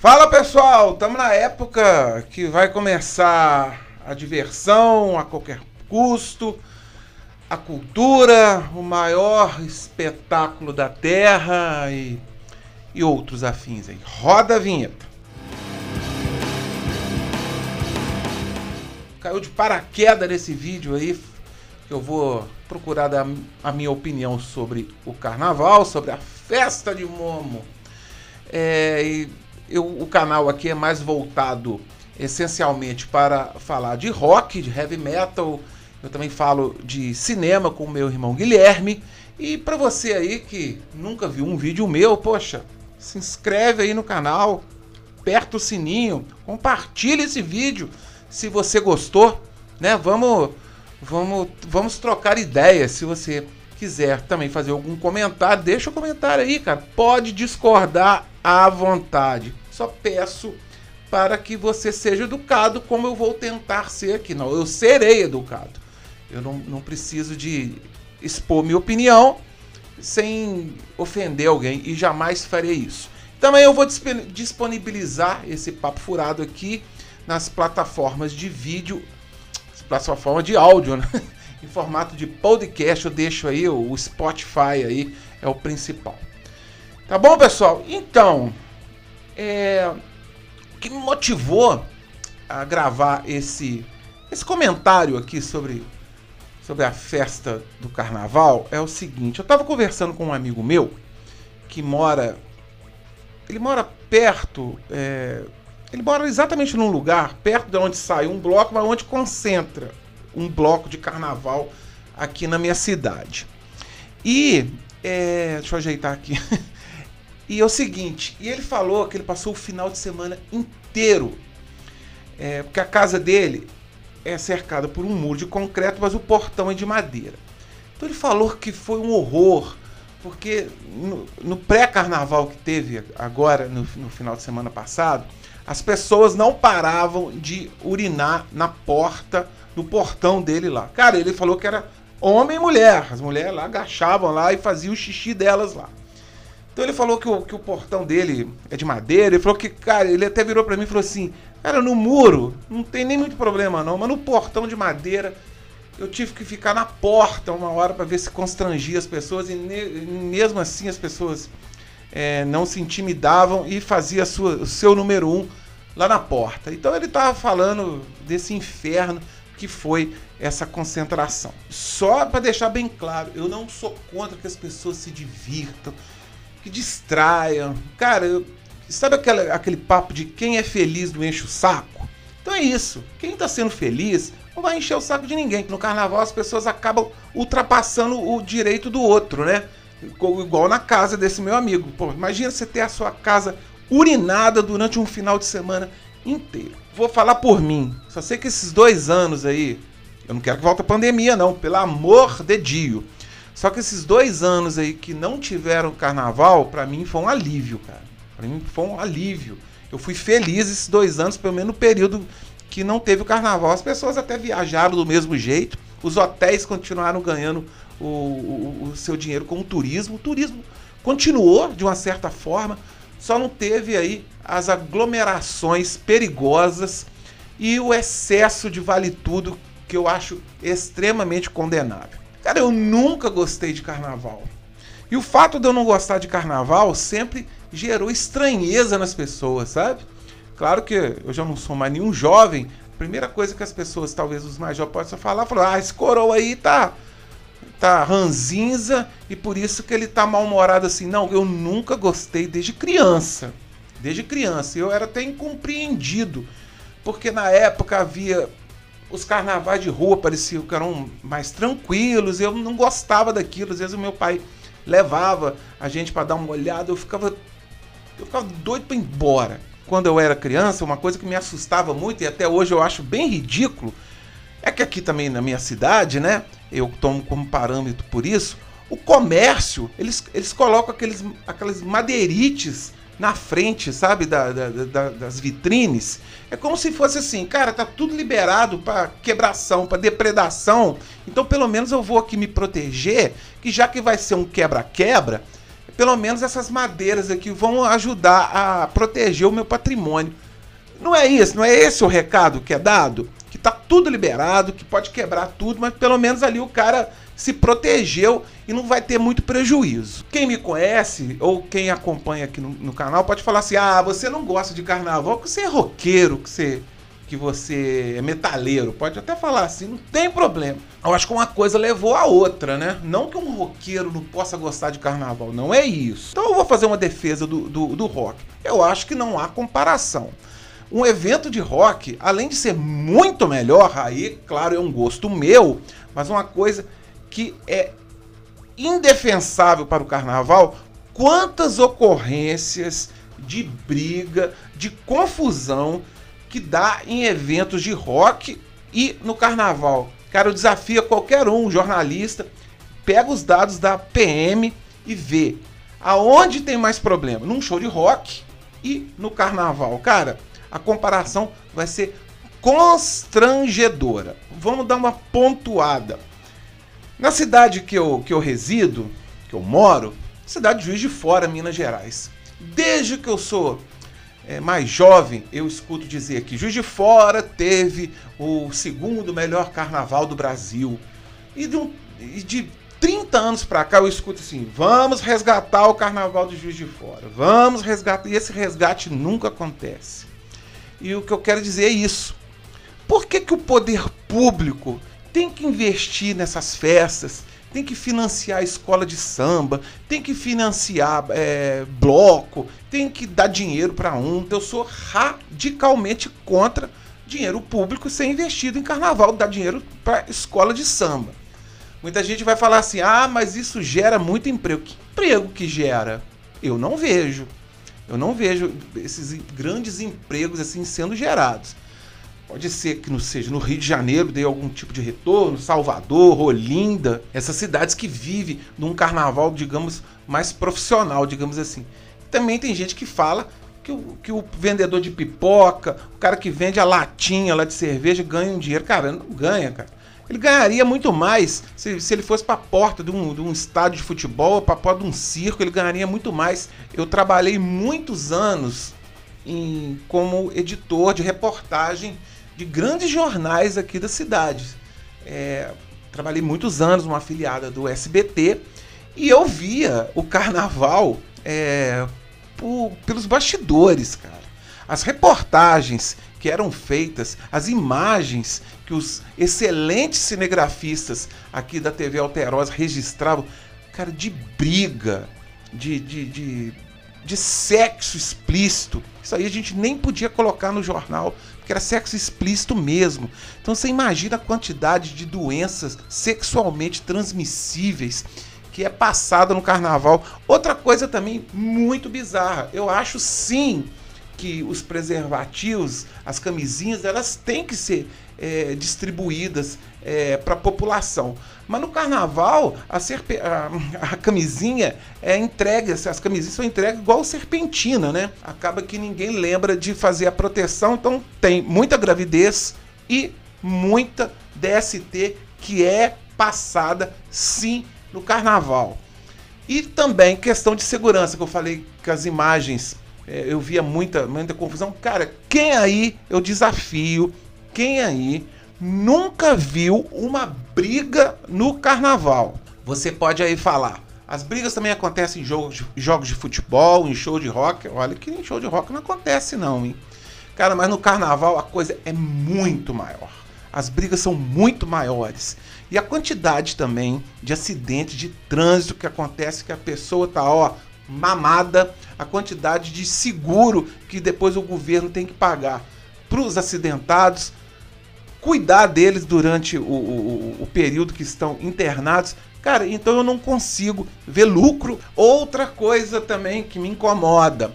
Fala pessoal, estamos na época que vai começar a diversão a qualquer custo, a cultura, o maior espetáculo da Terra e, e outros afins aí. Roda a vinheta. Caiu de paraquedas nesse vídeo aí, que eu vou procurar dar a minha opinião sobre o carnaval, sobre a festa de Momo. É, e eu, o canal aqui é mais voltado essencialmente para falar de rock, de heavy metal. Eu também falo de cinema com o meu irmão Guilherme. E para você aí que nunca viu um vídeo meu, poxa, se inscreve aí no canal, aperta o sininho, compartilha esse vídeo se você gostou, né? Vamos, vamos, vamos trocar ideias. Se você quiser também fazer algum comentário, deixa o um comentário aí, cara. Pode discordar à vontade. Só peço para que você seja educado como eu vou tentar ser aqui. Não, eu serei educado. Eu não, não preciso de expor minha opinião sem ofender alguém e jamais farei isso. Também eu vou disponibilizar esse papo furado aqui nas plataformas de vídeo, plataforma de áudio, né? em formato de podcast. Eu deixo aí o Spotify aí é o principal. Tá bom, pessoal? Então, é, o que me motivou a gravar esse, esse comentário aqui sobre, sobre a festa do carnaval é o seguinte: eu estava conversando com um amigo meu que mora. Ele mora perto. É, ele mora exatamente num lugar perto de onde sai um bloco, mas onde concentra um bloco de carnaval aqui na minha cidade. E. É, deixa eu ajeitar aqui. E é o seguinte, e ele falou que ele passou o final de semana inteiro, é, porque a casa dele é cercada por um muro de concreto, mas o portão é de madeira. Então ele falou que foi um horror, porque no, no pré-carnaval que teve agora, no, no final de semana passado, as pessoas não paravam de urinar na porta, no portão dele lá. Cara, ele falou que era homem e mulher. As mulheres lá agachavam lá e faziam o xixi delas lá. Então ele falou que o, que o portão dele é de madeira. Ele falou que, cara, ele até virou para mim e falou assim: Cara, no muro não tem nem muito problema não, mas no portão de madeira eu tive que ficar na porta uma hora para ver se constrangia as pessoas. E ne, mesmo assim as pessoas é, não se intimidavam e fazia sua, o seu número um lá na porta. Então ele estava falando desse inferno que foi essa concentração. Só para deixar bem claro, eu não sou contra que as pessoas se divirtam que distraiam. Cara, sabe aquela, aquele papo de quem é feliz não enche o saco? Então é isso. Quem está sendo feliz não vai encher o saco de ninguém. No carnaval as pessoas acabam ultrapassando o direito do outro, né? Igual na casa desse meu amigo. Pô, imagina você ter a sua casa urinada durante um final de semana inteiro. Vou falar por mim. Só sei que esses dois anos aí, eu não quero que volte a pandemia, não. Pelo amor de Dio. Só que esses dois anos aí que não tiveram carnaval, para mim foi um alívio, cara. Pra mim foi um alívio. Eu fui feliz esses dois anos, pelo menos no período que não teve o carnaval. As pessoas até viajaram do mesmo jeito, os hotéis continuaram ganhando o, o, o seu dinheiro com o turismo. O turismo continuou de uma certa forma, só não teve aí as aglomerações perigosas e o excesso de vale tudo que eu acho extremamente condenável. Cara, eu nunca gostei de carnaval. E o fato de eu não gostar de carnaval sempre gerou estranheza nas pessoas, sabe? Claro que eu já não sou mais nenhum jovem. A primeira coisa que as pessoas, talvez os mais jovens, possam falar, falar, ah, esse coroa aí tá tá ranzinza e por isso que ele tá mal-humorado assim. Não, eu nunca gostei desde criança. Desde criança. Eu era até incompreendido. Porque na época havia os carnavais de rua pareciam que eram mais tranquilos, eu não gostava daquilo. Às vezes o meu pai levava a gente para dar uma olhada, eu ficava eu ficava doido para ir embora. Quando eu era criança, uma coisa que me assustava muito e até hoje eu acho bem ridículo é que aqui também na minha cidade, né, eu tomo como parâmetro por isso, o comércio, eles, eles colocam aqueles, aquelas madeirites na frente, sabe, da, da, da, das vitrines. É como se fosse assim, cara, tá tudo liberado para quebração, para depredação. Então, pelo menos eu vou aqui me proteger, que já que vai ser um quebra-quebra, pelo menos essas madeiras aqui vão ajudar a proteger o meu patrimônio. Não é isso, não é esse o recado que é dado? Que tá tudo liberado, que pode quebrar tudo, mas pelo menos ali o cara se protegeu e não vai ter muito prejuízo. Quem me conhece ou quem acompanha aqui no, no canal pode falar assim: ah, você não gosta de carnaval, que você é roqueiro, que você que você é metaleiro, pode até falar assim, não tem problema. Eu acho que uma coisa levou a outra, né? Não que um roqueiro não possa gostar de carnaval, não é isso. Então eu vou fazer uma defesa do, do, do rock. Eu acho que não há comparação. Um evento de rock, além de ser muito melhor, aí, claro, é um gosto meu, mas uma coisa que é indefensável para o carnaval, quantas ocorrências de briga, de confusão que dá em eventos de rock e no carnaval. Cara, eu desafio qualquer um, jornalista, pega os dados da PM e vê aonde tem mais problema, num show de rock e no carnaval. Cara, a comparação vai ser constrangedora. Vamos dar uma pontuada. Na cidade que eu, que eu resido, que eu moro, cidade de Juiz de Fora, Minas Gerais. Desde que eu sou é, mais jovem, eu escuto dizer que Juiz de Fora teve o segundo melhor carnaval do Brasil. E de, um, e de 30 anos para cá eu escuto assim: vamos resgatar o carnaval de Juiz de Fora, vamos resgatar. E esse resgate nunca acontece. E o que eu quero dizer é isso. Por que, que o poder público tem que investir nessas festas, tem que financiar escola de samba, tem que financiar é, bloco, tem que dar dinheiro para um. Eu sou radicalmente contra dinheiro público ser investido em carnaval, dar dinheiro para escola de samba. Muita gente vai falar assim: ah, mas isso gera muito emprego. Que emprego que gera? Eu não vejo. Eu não vejo esses grandes empregos assim sendo gerados. Pode ser que não seja no Rio de Janeiro dê algum tipo de retorno, Salvador, Olinda, essas cidades que vivem num carnaval, digamos, mais profissional, digamos assim. Também tem gente que fala que o, que o vendedor de pipoca, o cara que vende a latinha lá de cerveja ganha um dinheiro. Cara, não ganha, cara. Ele ganharia muito mais se, se ele fosse para a porta de um, de um estádio de futebol, para a porta de um circo, ele ganharia muito mais. Eu trabalhei muitos anos em, como editor de reportagem de grandes jornais aqui da cidade. É, trabalhei muitos anos numa afiliada do SBT e eu via o carnaval é, por, pelos bastidores, cara. As reportagens que eram feitas, as imagens que os excelentes cinegrafistas aqui da TV Alterosa registravam, cara, de briga, de, de, de, de sexo explícito. Isso aí a gente nem podia colocar no jornal, que era sexo explícito mesmo. Então você imagina a quantidade de doenças sexualmente transmissíveis que é passada no carnaval. Outra coisa também muito bizarra. Eu acho sim que os preservativos, as camisinhas, elas têm que ser é, distribuídas é, para a população. Mas no carnaval, a, a, a, camisinha é entregue, as camisinhas são entregues igual serpentina, né? Acaba que ninguém lembra de fazer a proteção, então tem muita gravidez e muita DST que é passada sim no carnaval. E também questão de segurança, que eu falei que as imagens eu via muita, muita confusão. Cara, quem aí, eu desafio, quem aí nunca viu uma briga no carnaval? Você pode aí falar. As brigas também acontecem em jogos de, jogos de futebol, em show de rock. Olha que em show de rock não acontece não, hein? Cara, mas no carnaval a coisa é muito maior. As brigas são muito maiores. E a quantidade também de acidentes de trânsito que acontece que a pessoa tá, ó, mamada, a quantidade de seguro que depois o governo tem que pagar para os acidentados, cuidar deles durante o, o, o período que estão internados. Cara, então eu não consigo ver lucro. Outra coisa também que me incomoda.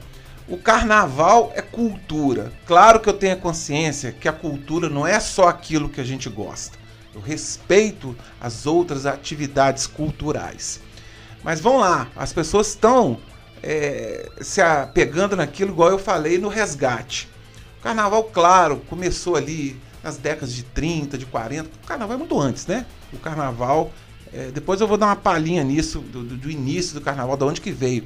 O carnaval é cultura. Claro que eu tenho a consciência que a cultura não é só aquilo que a gente gosta. Eu respeito as outras atividades culturais. Mas vamos lá, as pessoas estão é, se apegando naquilo, igual eu falei no resgate. O carnaval, claro, começou ali nas décadas de 30, de 40. O carnaval é muito antes, né? O carnaval É, depois eu vou dar uma palhinha nisso, do, do, do início do carnaval, de onde que veio.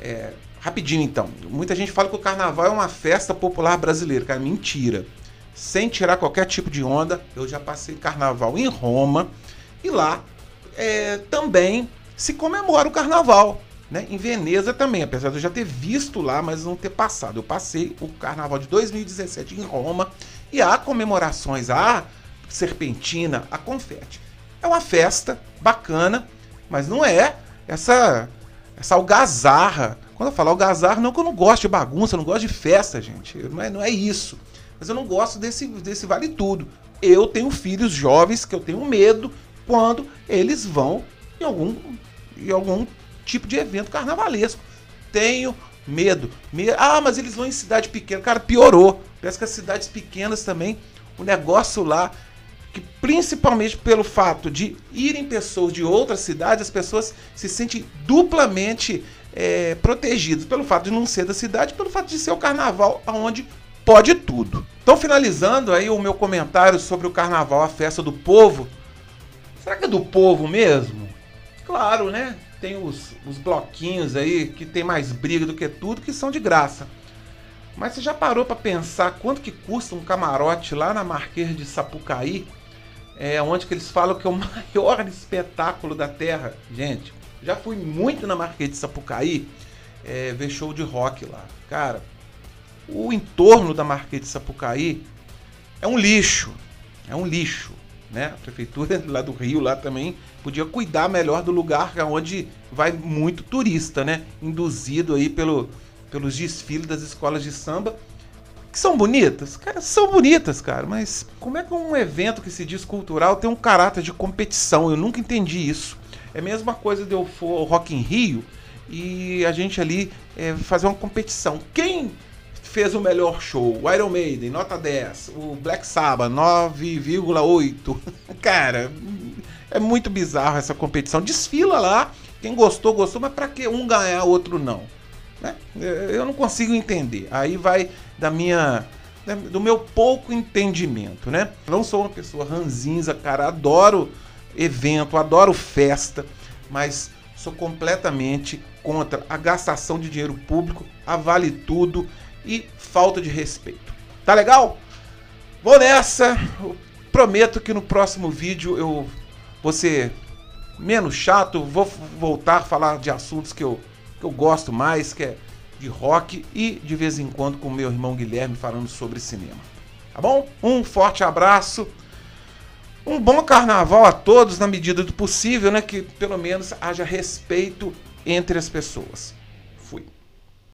É, rapidinho então. Muita gente fala que o carnaval é uma festa popular brasileira. Cara, mentira. Sem tirar qualquer tipo de onda, eu já passei carnaval em Roma e lá é, também se comemora o carnaval. Né? Em Veneza também, apesar de eu já ter visto lá, mas não ter passado. Eu passei o carnaval de 2017 em Roma e há comemorações, há serpentina, há confete. É uma festa bacana, mas não é essa essa algazarra. Quando eu falo algazarra, não que eu não gosto de bagunça, eu não gosto de festa, gente. Não é, não é isso. Mas eu não gosto desse, desse vale tudo. Eu tenho filhos jovens que eu tenho medo quando eles vão em algum, em algum tipo de evento carnavalesco. Tenho medo. Ah, mas eles vão em cidade pequena. Cara, piorou. Parece que as cidades pequenas também, o negócio lá, que principalmente pelo fato de irem pessoas de outras cidades, as pessoas se sentem duplamente é, protegidas. Pelo fato de não ser da cidade, pelo fato de ser o carnaval onde pode tudo. Então, finalizando aí o meu comentário sobre o carnaval, a festa do povo. Será que é do povo mesmo? Claro, né? tem os, os bloquinhos aí que tem mais briga do que tudo, que são de graça. Mas você já parou para pensar quanto que custa um camarote lá na Marquês de Sapucaí? É onde que eles falam que é o maior espetáculo da Terra. Gente, já fui muito na Marquês de Sapucaí é, ver show de rock lá. Cara, o entorno da Marquês de Sapucaí é um lixo. É um lixo né? A prefeitura lá do Rio lá também podia cuidar melhor do lugar onde vai muito turista, né? Induzido aí pelo, pelos desfiles das escolas de samba, que são bonitas, cara, são bonitas, cara, mas como é que um evento que se diz cultural tem um caráter de competição? Eu nunca entendi isso. É a mesma coisa de eu for ao Rock in Rio e a gente ali é, fazer uma competição. Quem fez o melhor show. O Iron Maiden, nota 10. O Black Sabbath, 9,8. Cara, é muito bizarro essa competição. Desfila lá. Quem gostou, gostou, mas para que um ganhar, outro não? Né? Eu não consigo entender. Aí vai da minha do meu pouco entendimento, né? Não sou uma pessoa ranzinza, cara, adoro evento, adoro festa, mas sou completamente contra a gastação de dinheiro público, a vale tudo e falta de respeito. Tá legal? Vou nessa. Eu prometo que no próximo vídeo eu vou ser menos chato, vou voltar a falar de assuntos que eu, que eu gosto mais, que é de rock e de vez em quando com meu irmão Guilherme falando sobre cinema. Tá bom? Um forte abraço. Um bom carnaval a todos na medida do possível, né? Que pelo menos haja respeito entre as pessoas.